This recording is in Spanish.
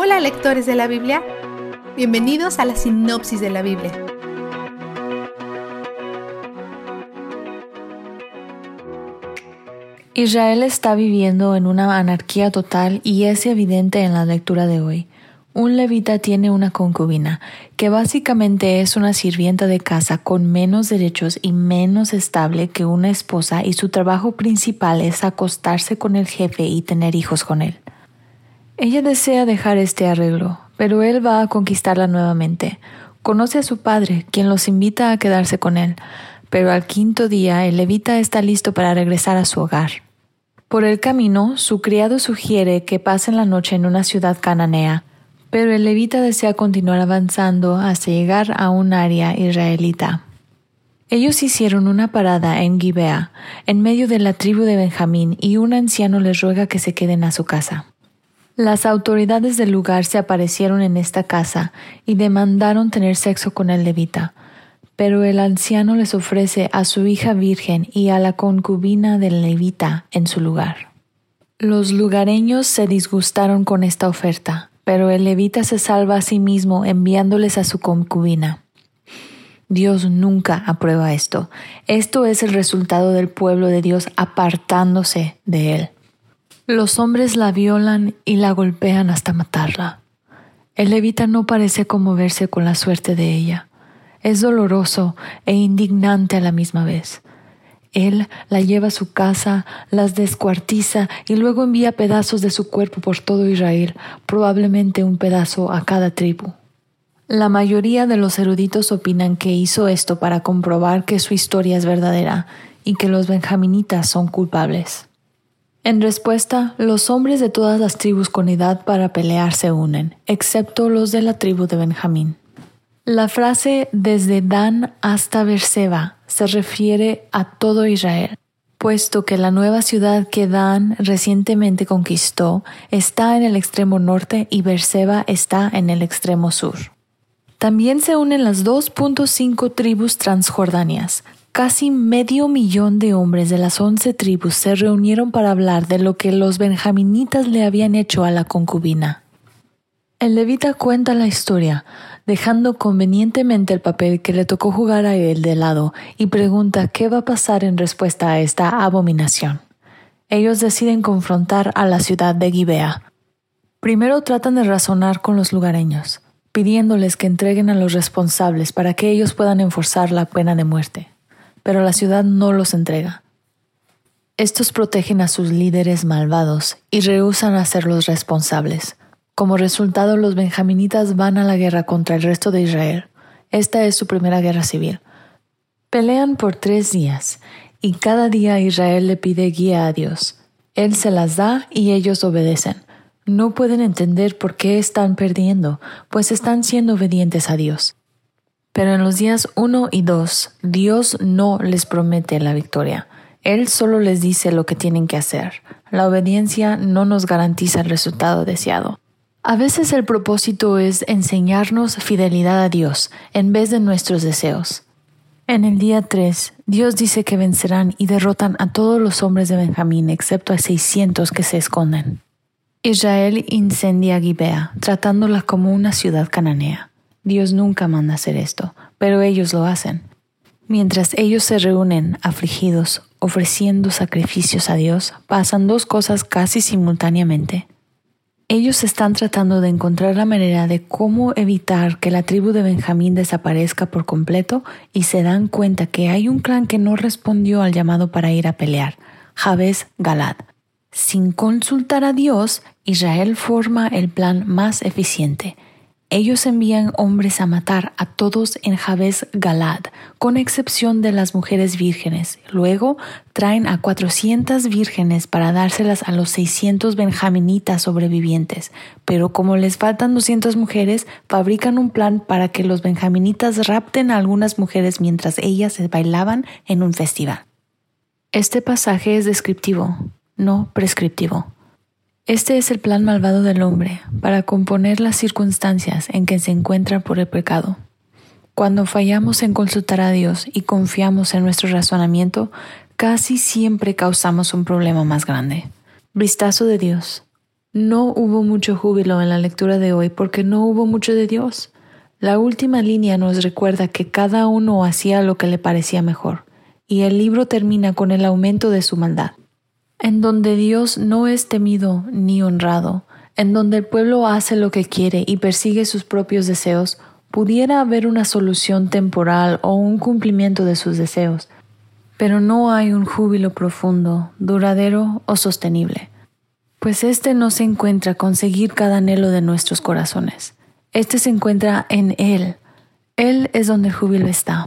Hola lectores de la Biblia, bienvenidos a la sinopsis de la Biblia. Israel está viviendo en una anarquía total y es evidente en la lectura de hoy. Un levita tiene una concubina, que básicamente es una sirvienta de casa con menos derechos y menos estable que una esposa y su trabajo principal es acostarse con el jefe y tener hijos con él. Ella desea dejar este arreglo, pero él va a conquistarla nuevamente. Conoce a su padre, quien los invita a quedarse con él, pero al quinto día el levita está listo para regresar a su hogar. Por el camino, su criado sugiere que pasen la noche en una ciudad cananea, pero el levita desea continuar avanzando hasta llegar a un área israelita. Ellos hicieron una parada en Gibea, en medio de la tribu de Benjamín, y un anciano les ruega que se queden a su casa. Las autoridades del lugar se aparecieron en esta casa y demandaron tener sexo con el levita, pero el anciano les ofrece a su hija virgen y a la concubina del levita en su lugar. Los lugareños se disgustaron con esta oferta, pero el levita se salva a sí mismo enviándoles a su concubina. Dios nunca aprueba esto. Esto es el resultado del pueblo de Dios apartándose de él. Los hombres la violan y la golpean hasta matarla. El levita no parece conmoverse con la suerte de ella. Es doloroso e indignante a la misma vez. Él la lleva a su casa, las descuartiza y luego envía pedazos de su cuerpo por todo Israel, probablemente un pedazo a cada tribu. La mayoría de los eruditos opinan que hizo esto para comprobar que su historia es verdadera y que los benjaminitas son culpables. En respuesta, los hombres de todas las tribus con edad para pelear se unen, excepto los de la tribu de Benjamín. La frase desde Dan hasta Berseba se refiere a todo Israel, puesto que la nueva ciudad que Dan recientemente conquistó está en el extremo norte y Berseba está en el extremo sur. También se unen las 2.5 tribus transjordanias, casi medio millón de hombres de las once tribus se reunieron para hablar de lo que los benjaminitas le habían hecho a la concubina. El levita cuenta la historia, dejando convenientemente el papel que le tocó jugar a él de lado, y pregunta qué va a pasar en respuesta a esta abominación. Ellos deciden confrontar a la ciudad de Gibea. Primero tratan de razonar con los lugareños, pidiéndoles que entreguen a los responsables para que ellos puedan enforzar la pena de muerte pero la ciudad no los entrega. Estos protegen a sus líderes malvados y rehusan a responsables. Como resultado, los benjaminitas van a la guerra contra el resto de Israel. Esta es su primera guerra civil. Pelean por tres días, y cada día Israel le pide guía a Dios. Él se las da y ellos obedecen. No pueden entender por qué están perdiendo, pues están siendo obedientes a Dios. Pero en los días 1 y 2, Dios no les promete la victoria. Él solo les dice lo que tienen que hacer. La obediencia no nos garantiza el resultado deseado. A veces el propósito es enseñarnos fidelidad a Dios en vez de nuestros deseos. En el día 3, Dios dice que vencerán y derrotan a todos los hombres de Benjamín excepto a 600 que se esconden. Israel incendia Gibea, tratándola como una ciudad cananea. Dios nunca manda hacer esto, pero ellos lo hacen. Mientras ellos se reúnen afligidos, ofreciendo sacrificios a Dios, pasan dos cosas casi simultáneamente. Ellos están tratando de encontrar la manera de cómo evitar que la tribu de Benjamín desaparezca por completo y se dan cuenta que hay un clan que no respondió al llamado para ir a pelear, Jabez Galad. Sin consultar a Dios, Israel forma el plan más eficiente ellos envían hombres a matar a todos en Jabez Galad, con excepción de las mujeres vírgenes. Luego traen a 400 vírgenes para dárselas a los 600 benjaminitas sobrevivientes. Pero como les faltan 200 mujeres, fabrican un plan para que los benjaminitas rapten a algunas mujeres mientras ellas se bailaban en un festival. Este pasaje es descriptivo, no prescriptivo. Este es el plan malvado del hombre para componer las circunstancias en que se encuentra por el pecado. Cuando fallamos en consultar a Dios y confiamos en nuestro razonamiento, casi siempre causamos un problema más grande. Vistazo de Dios. No hubo mucho júbilo en la lectura de hoy porque no hubo mucho de Dios. La última línea nos recuerda que cada uno hacía lo que le parecía mejor, y el libro termina con el aumento de su maldad. En donde Dios no es temido ni honrado, en donde el pueblo hace lo que quiere y persigue sus propios deseos, pudiera haber una solución temporal o un cumplimiento de sus deseos, pero no hay un júbilo profundo, duradero o sostenible pues éste no se encuentra conseguir cada anhelo de nuestros corazones. Este se encuentra en Él. Él es donde el júbilo está.